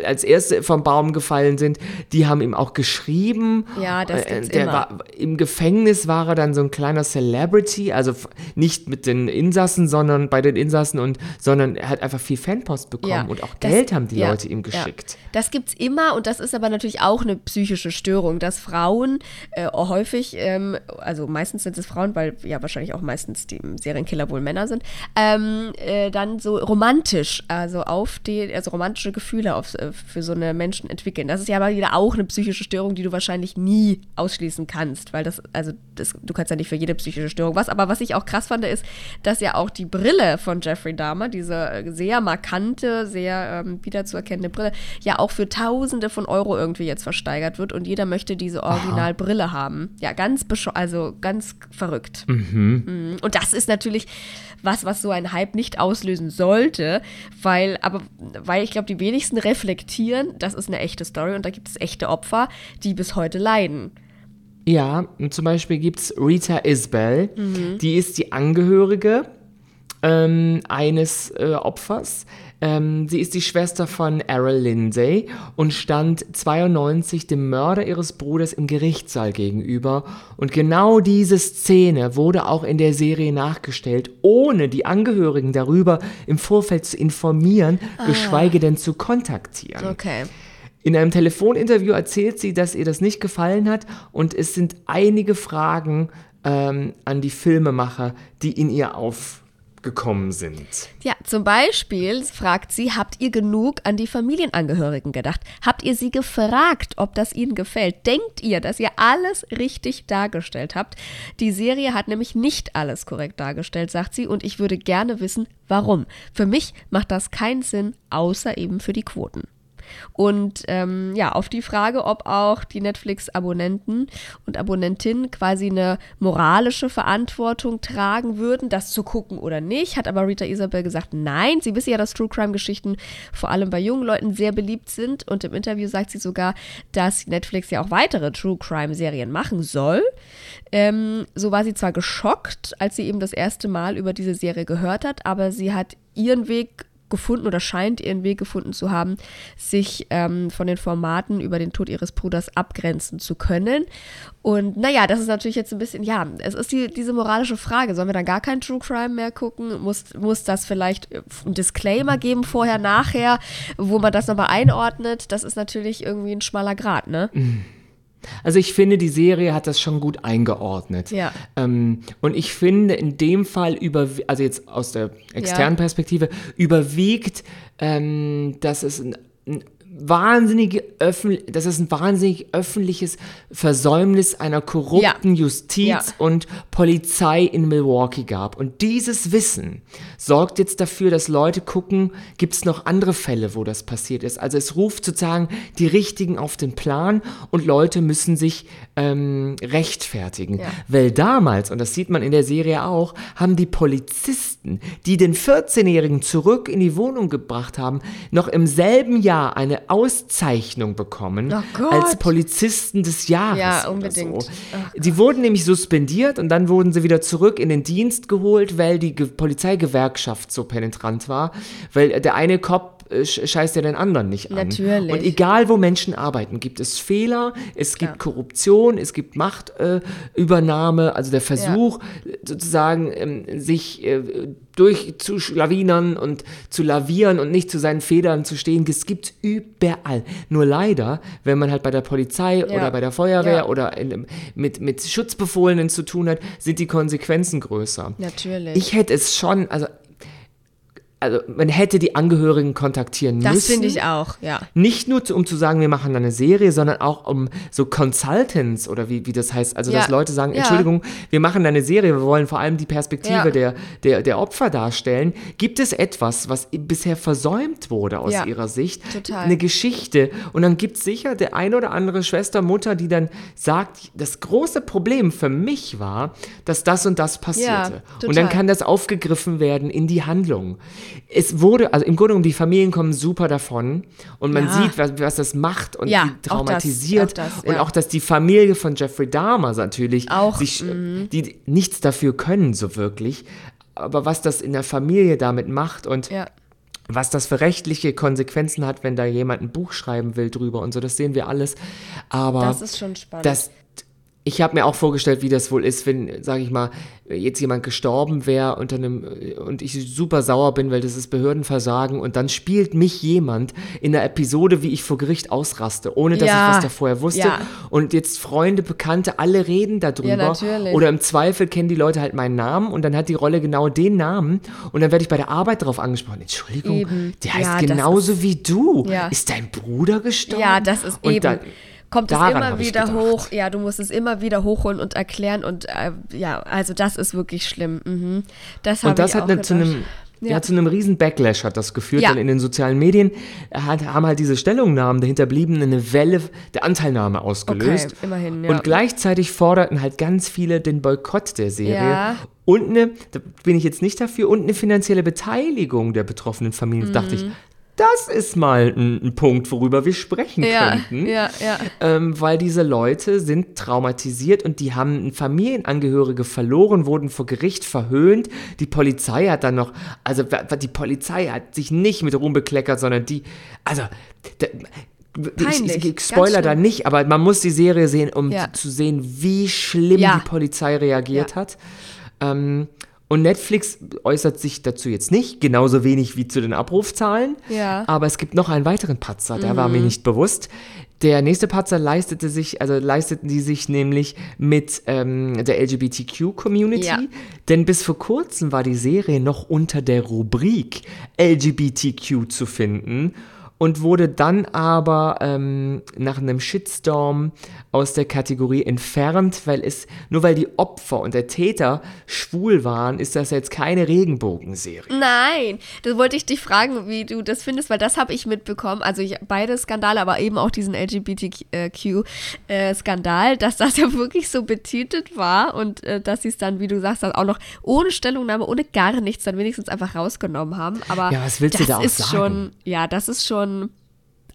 als erste vom Baum gefallen sind, die haben ihm auch geschrieben. Ja, das Äh, gibt's der immer. War, Im Gefängnis war er dann so ein kleiner Celebrity, also nicht mit den Insassen, sondern bei den Insassen und sondern er hat einfach viel Fanpost bekommen Ja, und auch das- Geld haben die ja, Leute ihm ja. geschickt. Das gibt's immer und das ist aber natürlich auch eine psychische Störung, dass Frauen äh, häufig, ähm, also meistens sind es Frauen, weil ja wahrscheinlich auch meistens die Serienkiller wohl Männer sind, ähm, äh, dann so romantisch, also auf die, also romantische Gefühle auf, äh, für so eine Menschen entwickeln. Das ist ja aber wieder auch eine psychische Störung, die du wahrscheinlich nie ausschließen kannst, weil das, also das, du kannst ja nicht für jede psychische Störung was, aber was ich auch krass fand, ist, dass ja auch die Brille von Jeffrey Dahmer, diese äh, sehr markante, sehr ähm, wiederzuerkennende Brille, ja auch für Tausende von Euro irgendwie jetzt versteigert wird und jeder möchte diese Originalbrille haben. Ja, ganz also ganz verrückt. Mhm. Und das ist natürlich was, was so ein Hype nicht auslösen sollte, weil, aber, weil ich glaube, die wenigsten reflektieren, das ist eine echte Story und da gibt es echte Opfer, die bis heute leiden. Ja, zum Beispiel gibt es Rita Isbell, Mhm. die ist die Angehörige ähm, eines äh, Opfers. Ähm, sie ist die Schwester von Errol Lindsay und stand 92 dem Mörder ihres Bruders im Gerichtssaal gegenüber. Und genau diese Szene wurde auch in der Serie nachgestellt, ohne die Angehörigen darüber im Vorfeld zu informieren, geschweige denn zu kontaktieren. Okay. In einem Telefoninterview erzählt sie, dass ihr das nicht gefallen hat und es sind einige Fragen ähm, an die Filmemacher, die in ihr aufgekommen sind. Ja, zum Beispiel fragt sie, habt ihr genug an die Familienangehörigen gedacht? Habt ihr sie gefragt, ob das ihnen gefällt? Denkt ihr, dass ihr alles richtig dargestellt habt? Die Serie hat nämlich nicht alles korrekt dargestellt, sagt sie, und ich würde gerne wissen, warum. Für mich macht das keinen Sinn, außer eben für die Quoten. Und ähm, ja, auf die Frage, ob auch die Netflix-Abonnenten und Abonnentinnen quasi eine moralische Verantwortung tragen würden, das zu gucken oder nicht, hat aber Rita Isabel gesagt, nein, sie wisse ja, dass True Crime-Geschichten vor allem bei jungen Leuten sehr beliebt sind. Und im Interview sagt sie sogar, dass Netflix ja auch weitere True Crime-Serien machen soll. Ähm, so war sie zwar geschockt, als sie eben das erste Mal über diese Serie gehört hat, aber sie hat ihren Weg gefunden oder scheint ihren Weg gefunden zu haben, sich ähm, von den Formaten über den Tod ihres Bruders abgrenzen zu können. Und naja, das ist natürlich jetzt ein bisschen, ja, es ist die, diese moralische Frage. Sollen wir dann gar kein True Crime mehr gucken? Muss, muss das vielleicht äh, ein Disclaimer geben, vorher, nachher, wo man das nochmal einordnet? Das ist natürlich irgendwie ein schmaler Grad, ne? Also ich finde, die Serie hat das schon gut eingeordnet. Ja. Ähm, und ich finde in dem Fall über, also jetzt aus der externen Ja. Perspektive, überwiegt, ähm, dass es ein, ein wahnsinnige öffn dass es ein wahnsinnig öffentliches Versäumnis einer korrupten Justiz Ja. und Polizei in Milwaukee gab. Und dieses Wissen sorgt jetzt dafür, dass Leute gucken, gibt es noch andere Fälle, wo das passiert ist. Also es ruft sozusagen die Richtigen auf den Plan und Leute müssen sich ähm, rechtfertigen. Ja. Weil damals, und das sieht man in der Serie auch, haben die Polizisten, die den 14-Jährigen zurück in die Wohnung gebracht haben, noch im selben Jahr eine Auszeichnung bekommen Oh als Polizisten des Jahres. Ja, unbedingt. So. Ach Die wurden nämlich suspendiert und dann wurden sie wieder zurück in den Dienst geholt, weil die Ge Polizeigewerkschaft so penetrant war. Weil der eine Cop scheißt ja den anderen nicht an. Natürlich. Und egal, wo Menschen arbeiten, gibt es Fehler, es gibt Ja. Korruption, es gibt Machtübernahme, äh, also der Versuch, äh, sozusagen ähm, sich äh, durchzuschlawinern und zu lavieren und nicht zu seinen Federn zu stehen. Es gibt überall. Nur leider, wenn man halt bei der Polizei Ja. oder bei der Feuerwehr Ja. oder in, mit, mit Schutzbefohlenen zu tun hat, sind die Konsequenzen größer. Natürlich. Ich hätte es schon, also also man hätte die Angehörigen kontaktieren müssen. Das finde ich auch, ja. Nicht nur, zu, um zu sagen, wir machen eine Serie, sondern auch um so Consultants oder wie, wie das heißt. Also, Ja. dass Leute sagen, Ja. Entschuldigung, wir machen eine Serie, wir wollen vor allem die Perspektive Ja. der, der, der Opfer darstellen. Gibt es etwas, was bisher versäumt wurde aus ihrer Sicht? Total. Eine Geschichte. Und dann gibt es sicher der eine oder andere Schwester, Mutter, die dann sagt, das große Problem für mich war, dass das und das passierte. und dann kann das aufgegriffen werden in die Handlung. Es wurde, also im Grunde genommen, die Familien kommen super davon und man Ja. sieht, was, was das macht und Ja, wie auch das, traumatisiert. auch das, und ja. auch, dass die Familie von Jeffrey Dahmer natürlich Auch, sich, mhm. die nichts dafür können, so wirklich. Aber was das in der Familie damit macht und was das für rechtliche Konsequenzen hat, wenn da jemand ein Buch schreiben will drüber und so, das sehen wir alles. Aber Das ist schon spannend. das, ich habe mir auch vorgestellt, wie das wohl ist, wenn, sage ich mal, jetzt jemand gestorben wäre unter einem und ich super sauer bin, weil das ist Behördenversagen und dann spielt mich jemand in der Episode, wie ich vor Gericht ausraste, ohne dass Ja. ich was da vorher wusste. Ja. Und jetzt Freunde, Bekannte, alle reden darüber. Ja, natürlich. Oder im Zweifel kennen die Leute halt meinen Namen und dann hat die Rolle genau den Namen und dann werde ich bei der Arbeit darauf angesprochen. Entschuldigung, Eben. der heißt genauso ist- wie du. Ja. Ist dein Bruder gestorben? Ja, das ist Und eben. dann- kommt es daran immer hab ich wieder hoch. Ja, du musst es immer wieder hochholen und erklären und äh, ja, also das ist wirklich schlimm. Mhm. Das Und das hat zu einem ja. Ja. zu einem riesen Backlash hat das geführt, Ja. denn in den sozialen Medien hat, haben halt diese Stellungnahmen der Hinterbliebenen eine Welle der Anteilnahme ausgelöst. Okay, immerhin, ja. Und gleichzeitig forderten halt ganz viele den Boykott der Serie. Ja. Und eine, da bin ich jetzt nicht dafür, und eine finanzielle Beteiligung der betroffenen Familien. Da dachte ich, das ist mal ein, ein Punkt, worüber wir sprechen. Ja, könnten ja, ja. ähm, weil diese Leute sind traumatisiert und die haben Familienangehörige verloren, wurden vor Gericht verhöhnt. Die Polizei hat dann noch, also die Polizei hat sich nicht mit Ruhm bekleckert, sondern die, also ich, Peinlich, ich, ich spoiler da nicht, aber man muss die Serie sehen, um Ja. zu sehen, wie schlimm Ja. die Polizei reagiert Ja. hat. Ähm, und Netflix äußert sich dazu jetzt nicht, genauso wenig wie zu den Abrufzahlen. Ja. Mhm. Aber es gibt noch einen weiteren Patzer, der war mir nicht bewusst. Der nächste Patzer leistete sich, also leisteten die sich nämlich mit ähm, der LGBTQ-Community. Ja. Denn bis vor kurzem war die Serie noch unter der Rubrik LGBTQ zu finden und wurde dann aber ähm, nach einem Shitstorm aus der Kategorie entfernt, weil es, nur weil die Opfer und der Täter schwul waren, ist das jetzt keine Regenbogenserie. Nein, das wollte ich dich fragen, wie du das findest, weil das habe ich mitbekommen. Also ich, beide Skandale, aber eben auch diesen LGBTQ-Skandal, dass das [laughs] ja wirklich so betitelt war und äh, dass sie es dann, wie du sagst, dann auch noch ohne Stellungnahme, ohne gar nichts, dann wenigstens einfach rausgenommen haben. Aber Ja, was willst das du da auch ist sagen? schon, ja, das ist schon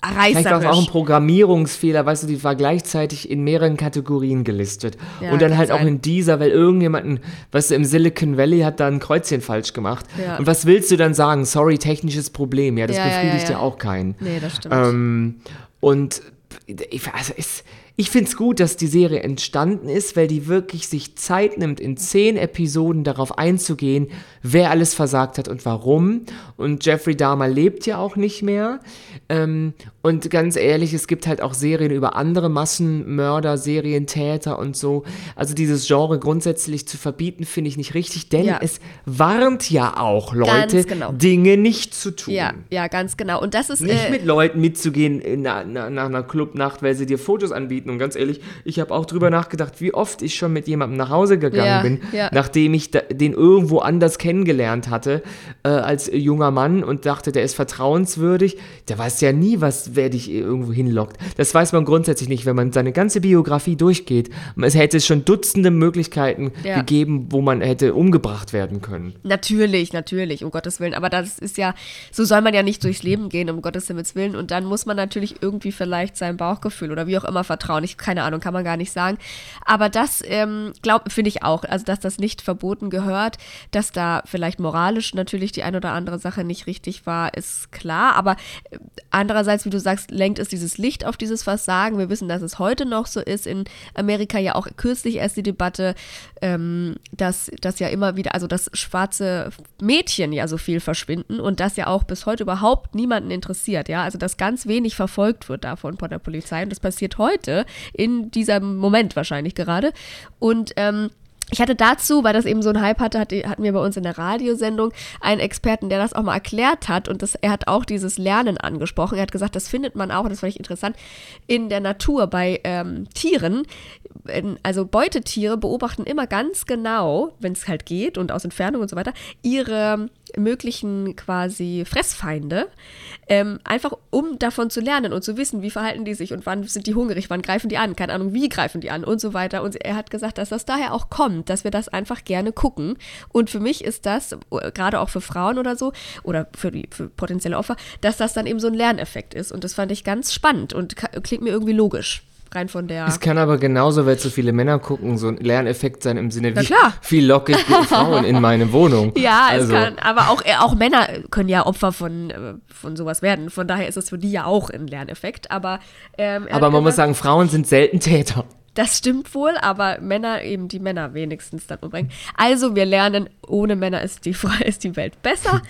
Vielleicht war es auch ein reißerisch. Programmierungsfehler, weißt du, die war gleichzeitig in mehreren Kategorien gelistet. Ja, und dann halt auch sein. in dieser, weil irgendjemanden, weißt du, im Silicon Valley hat da ein Kreuzchen falsch gemacht. Ja. Und was willst du dann sagen? Sorry, technisches Problem. Ja, das Ja, befriedigt ja, auch keinen. Nee, das stimmt. Ähm, und ich, also es, ich finde es gut, dass die Serie entstanden ist, weil die wirklich sich Zeit nimmt, in zehn Episoden darauf einzugehen, wer alles versagt hat und warum. Und Jeffrey Dahmer lebt ja auch nicht mehr. Ähm, und ganz ehrlich, es gibt halt auch Serien über andere Massenmörder, Serientäter und so. Also dieses Genre grundsätzlich zu verbieten, finde ich nicht richtig, denn Ja. es warnt ja auch Leute, genau. Dinge nicht zu tun. ja, ja, ganz genau. Und das ist Nicht äh, mit Leuten mitzugehen in, na, na, nach einer Clubnacht, weil sie dir Fotos anbieten. Und ganz ehrlich, ich habe auch drüber nachgedacht, wie oft ich schon mit jemandem nach Hause gegangen Ja, bin, ja. nachdem ich da, den irgendwo anders kennengelernt hatte, äh, als junger Mann und dachte, der ist vertrauenswürdig. Der weiß ja nie, was, wer dich irgendwo hinlockt. Das weiß man grundsätzlich nicht, wenn man seine ganze Biografie durchgeht. Es hätte schon Dutzende Möglichkeiten Ja. gegeben, wo man hätte umgebracht werden können. Natürlich, natürlich, um Gottes Willen. Aber das ist ja, so soll man ja nicht durchs Leben gehen, um Gottes Himmels Willen. Und dann muss man natürlich irgendwie vielleicht seinem Bauchgefühl oder wie auch immer vertrauen. Ich, keine Ahnung, kann man gar nicht sagen. Aber das, ähm, finde ich auch, also dass das nicht verboten gehört, dass da vielleicht moralisch natürlich die ein oder andere Sache nicht richtig war, ist klar. Aber äh, andererseits, wie du sagst, lenkt es dieses Licht auf dieses Versagen. Wir wissen, dass es heute noch so ist. In Amerika ja auch kürzlich erst die Debatte, ähm, dass das ja immer wieder, also dass schwarze Mädchen ja so viel verschwinden und das ja auch bis heute überhaupt niemanden interessiert, ja. Also dass ganz wenig verfolgt wird davon von der Polizei und das passiert heute in diesem Moment wahrscheinlich gerade. Und ähm, ich hatte dazu, weil das eben so ein Hype hatte, hatte, hatten wir bei uns in der Radiosendung einen Experten, der das auch mal erklärt hat. Und das, er hat auch dieses Lernen angesprochen. Er hat gesagt, das findet man auch, und das fand ich interessant, in der Natur bei ähm, Tieren. Also Beutetiere beobachten immer ganz genau, wenn es halt geht und aus Entfernung und so weiter, ihre möglichen quasi Fressfeinde, ähm, einfach um davon zu lernen und zu wissen, wie verhalten die sich und wann sind die hungrig, wann greifen die an, keine Ahnung, wie greifen die an und so weiter. Und er hat gesagt, dass das daher auch kommt, dass wir das einfach gerne gucken. Und für mich ist das, gerade auch für Frauen oder so, oder für, die, für potenzielle Opfer, dass das dann eben so ein Lerneffekt ist. Und das fand ich ganz spannend und klingt mir irgendwie logisch rein von der. Es kann aber genauso, weil so viele Männer gucken, so ein Lerneffekt sein im Sinne, wie, locke ich [laughs] Frauen in meine Wohnung. Ja, also. es kann, aber auch, äh, auch Männer können ja Opfer von, äh, von sowas werden. Von daher ist es für die ja auch ein Lerneffekt. Aber, ähm, aber man muss sagen, Frauen sind selten Täter. Das stimmt wohl, aber Männer eben die Männer wenigstens dann umbringen. Also wir lernen, ohne Männer ist die, ist die Welt besser.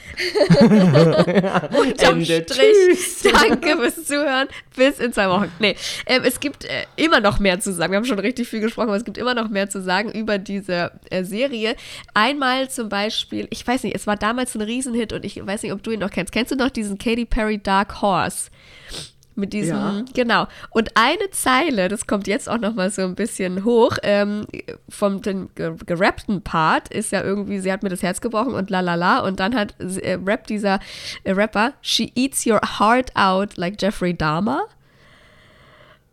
[laughs] Unterm Strich. Tschüss. Danke fürs Zuhören. Bis in zwei Wochen. Nee, äh, es gibt äh, immer noch mehr zu sagen. Wir haben schon richtig viel gesprochen, aber es gibt immer noch mehr zu sagen über diese äh, Serie. Einmal zum Beispiel, ich weiß nicht, es war damals ein Riesenhit und ich weiß nicht, ob du ihn noch kennst. Kennst du noch diesen Katy Perry Dark Horse? Mit diesem, ja. genau. Und eine Zeile, das kommt jetzt auch noch mal so ein bisschen hoch, ähm, vom den gerappten Part ist ja irgendwie, sie hat mir das Herz gebrochen und la la la. Und dann hat äh, rappt dieser äh, Rapper, she eats your heart out like Jeffrey Dahmer.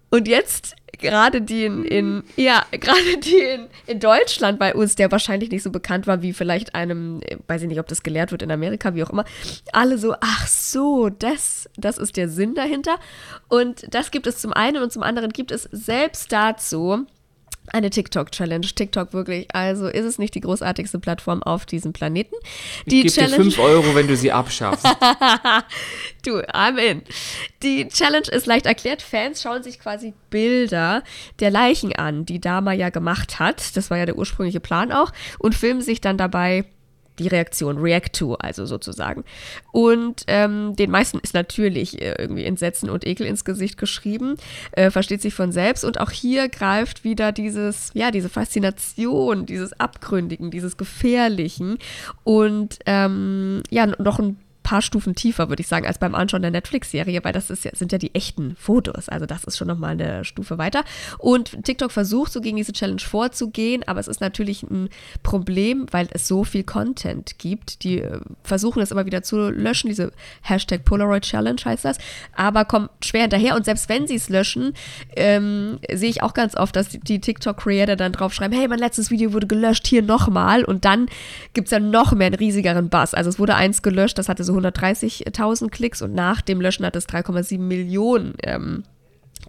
Und jetzt gerade die in, in ja, gerade die in, in Deutschland bei uns, der wahrscheinlich nicht so bekannt war wie vielleicht einem, weiß ich nicht, ob das gelehrt wird in Amerika, wie auch immer, alle so, ach so, das, das ist der Sinn dahinter. Und das gibt es zum einen und zum anderen gibt es selbst dazu eine TikTok-Challenge. TikTok wirklich, also ist es nicht die großartigste Plattform auf diesem Planeten. Die ich gebe dir 5 Euro, wenn du sie abschaffst. [laughs] du, I'm in. Die Challenge ist leicht erklärt. Fans schauen sich quasi Bilder der Leichen an, die Dama ja gemacht hat. Das war ja der ursprüngliche Plan auch. Und filmen sich dann dabei die Reaktion, React to, also sozusagen. Und ähm, den meisten ist natürlich äh, irgendwie Entsetzen und Ekel ins Gesicht geschrieben, äh, versteht sich von selbst. Und auch hier greift wieder dieses, ja, diese Faszination, dieses Abgründigen, dieses Gefährlichen und ähm, ja, noch ein paar Stufen tiefer, würde ich sagen, als beim Anschauen der Netflix-Serie, weil das ja, sind ja die echten Fotos. Also das ist schon nochmal eine Stufe weiter. Und TikTok versucht so gegen diese Challenge vorzugehen, aber es ist natürlich ein Problem, weil es so viel Content gibt. Die äh, versuchen das immer wieder zu löschen, diese Hashtag Polaroid Challenge heißt das, aber kommen schwer hinterher. Und selbst wenn sie es löschen, ähm, sehe ich auch ganz oft, dass die TikTok-Creator dann draufschreiben, hey, mein letztes Video wurde gelöscht, hier nochmal. Und dann gibt es ja noch mehr einen riesigeren Bass. Also es wurde eins gelöscht, das hatte so 130.000 Klicks und nach dem Löschen hat es 3,7 Millionen ähm,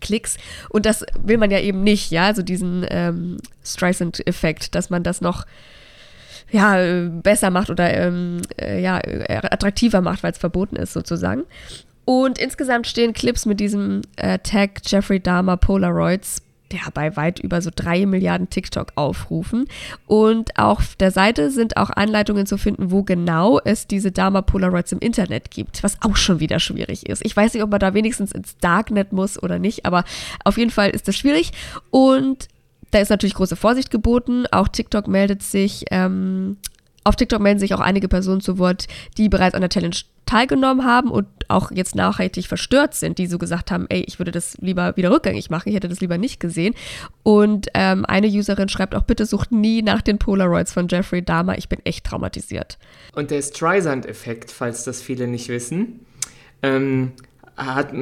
Klicks. Und das will man ja eben nicht, ja, also diesen ähm, Streisand-Effekt, dass man das noch ja, besser macht oder ähm, äh, ja, attraktiver macht, weil es verboten ist sozusagen. Und insgesamt stehen Clips mit diesem äh, Tag Jeffrey Dahmer Polaroids ja, bei weit über so drei Milliarden TikTok-Aufrufen. Und auf der Seite sind auch Anleitungen zu finden, wo genau es diese Dama Polaroids im Internet gibt, was auch schon wieder schwierig ist. Ich weiß nicht, ob man da wenigstens ins Darknet muss oder nicht, aber auf jeden Fall ist das schwierig. Und da ist natürlich große Vorsicht geboten. Auch TikTok meldet sich ähm, auf TikTok melden sich auch einige Personen zu Wort, die bereits an der Challenge teilgenommen haben und auch jetzt nachhaltig verstört sind, die so gesagt haben, ey, ich würde das lieber wieder rückgängig machen, ich hätte das lieber nicht gesehen. Und ähm, eine Userin schreibt auch, bitte sucht nie nach den Polaroids von Jeffrey Dahmer, ich bin echt traumatisiert. Und der Streisand-Effekt, falls das viele nicht wissen, ähm, hat,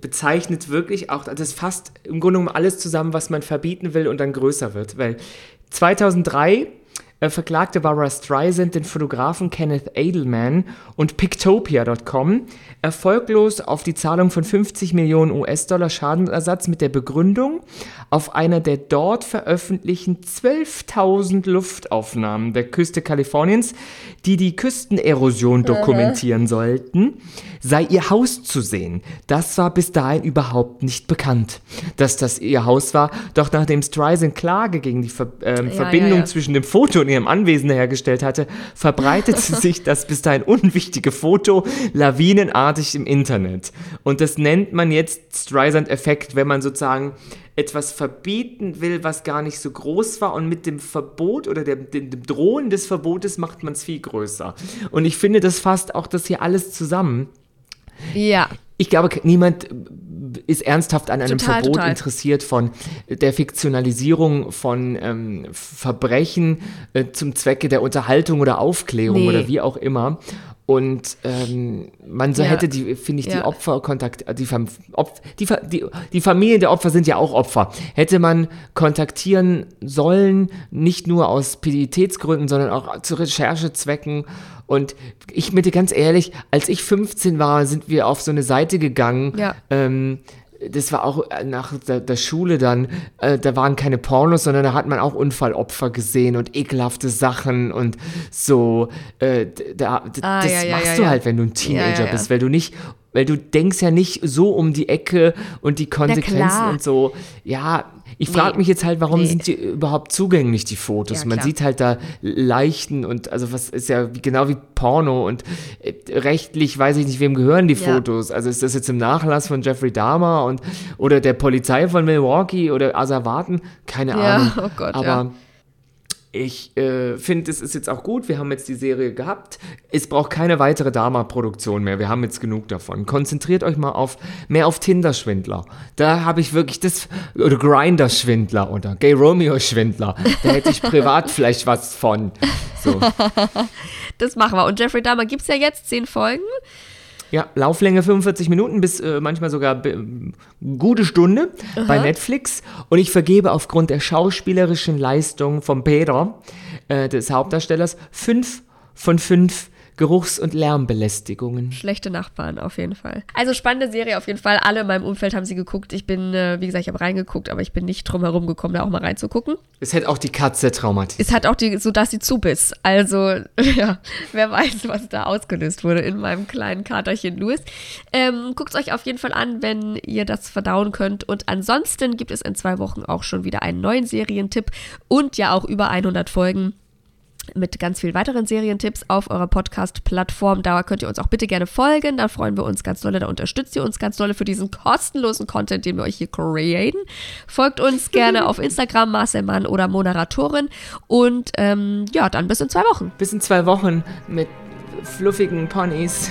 bezeichnet wirklich auch, das fasst im Grunde genommen alles zusammen, was man verbieten will und dann größer wird, weil 2003 äh, verklagte Barbara Streisand den Fotografen Kenneth Edelman und Pictopia.com erfolglos auf die Zahlung von 50 Millionen US-Dollar Schadenersatz mit der Begründung, auf einer der dort veröffentlichten 12.000 Luftaufnahmen der Küste Kaliforniens, die die Küstenerosion dokumentieren sollten, sei ihr Haus zu sehen. Das war bis dahin überhaupt nicht bekannt, dass das ihr Haus war. Doch nachdem Streisand Klage gegen die Ver äh, ja, Verbindung ja, ja. zwischen dem Foto und ihrem Anwesen hergestellt hatte, verbreitete [laughs] sich das bis dahin unwichtige Foto lawinenartig im Internet. Und das nennt man jetzt Streisand-Effekt, wenn man sozusagen etwas verbieten will, was gar nicht so groß war und mit dem Verbot oder dem, dem, dem Drohen des Verbotes macht man es viel größer. Und ich finde, das fasst auch das hier alles zusammen. Ja. Ich glaube, niemand ist ernsthaft an einem Total, Verbot total. interessiert von der Fiktionalisierung von ähm, Verbrechen äh, zum Zwecke der Unterhaltung oder Aufklärung Nee. oder wie auch immer. Und ähm, man so Ja. hätte die, finde ich, die Ja. Opfer kontakt, die, Opf, die, die, die Familien der Opfer sind ja auch Opfer. Hätte man kontaktieren sollen, nicht nur aus Pietätsgründen, sondern auch zu Recherchezwecken. Und ich dir ganz ehrlich, als ich 15 war, sind wir auf so eine Seite gegangen. Ja. Ähm, das war auch äh, nach der, der Schule dann, äh, da waren keine Pornos, sondern da hat man auch Unfallopfer gesehen und ekelhafte Sachen und so. Äh, da, Ah, das ja, machst ja, du ja. halt, wenn du ein Teenager bist, weil du nicht, weil du denkst ja nicht so um die Ecke und die Konsequenzen und so. Ja, ich frage Nee. mich jetzt halt, warum Nee. sind die überhaupt zugänglich, die Fotos? Ja, Man sieht halt da Leichten und also was ist ja genau wie Porno und äh, rechtlich weiß ich nicht, wem gehören die Ja. Fotos. Also ist das jetzt im Nachlass von Jeffrey Dahmer und oder der Polizei von Milwaukee oder Asservaten? Keine Ja, Ahnung. oh Gott, Aber. Ich äh, finde, es ist jetzt auch gut. Wir haben jetzt die Serie gehabt. Es braucht keine weitere Dama-Produktion mehr. Wir haben jetzt genug davon. Konzentriert euch mal auf mehr auf Tinder-Schwindler. Da habe ich wirklich das oder Grinder-Schwindler oder Gay Romeo-Schwindler. Da hätte ich privat [laughs] vielleicht was von. So. [laughs] Das machen wir. Und Jeffrey Dahmer gibt es ja jetzt zehn Folgen. Ja, Lauflänge 45 Minuten bis äh, manchmal sogar gute Stunde bei Netflix. Und ich vergebe aufgrund der schauspielerischen Leistung von Peter, äh, des Hauptdarstellers, fünf von fünf Geruchs- und Lärmbelästigungen. Schlechte Nachbarn auf jeden Fall. Also spannende Serie auf jeden Fall. Alle in meinem Umfeld haben sie geguckt. Ich bin, äh, wie gesagt, ich habe reingeguckt, aber ich bin nicht drum herum gekommen, da auch mal reinzugucken. Es hätte auch die Katze traumatisiert. Es hat auch die, so dass sie zu biss. Also, [laughs] ja, wer weiß, was da ausgelöst wurde in meinem kleinen Katerchen Louis. Ähm, Guckt euch auf jeden Fall an, wenn ihr das verdauen könnt. Und ansonsten gibt es in zwei Wochen auch schon wieder einen neuen Serientipp und ja auch über 100 Folgen mit ganz vielen weiteren Serientipps auf eurer Podcast-Plattform. Da könnt ihr uns auch bitte gerne folgen. Da freuen wir uns ganz dolle. Da unterstützt ihr uns ganz dolle für diesen kostenlosen Content, den wir euch hier createn. Folgt uns [laughs] gerne auf Instagram, Marcel Mann oder Moderatorin. Und ähm, ja, dann bis in zwei Wochen. Bis in zwei Wochen mit fluffigen Ponys.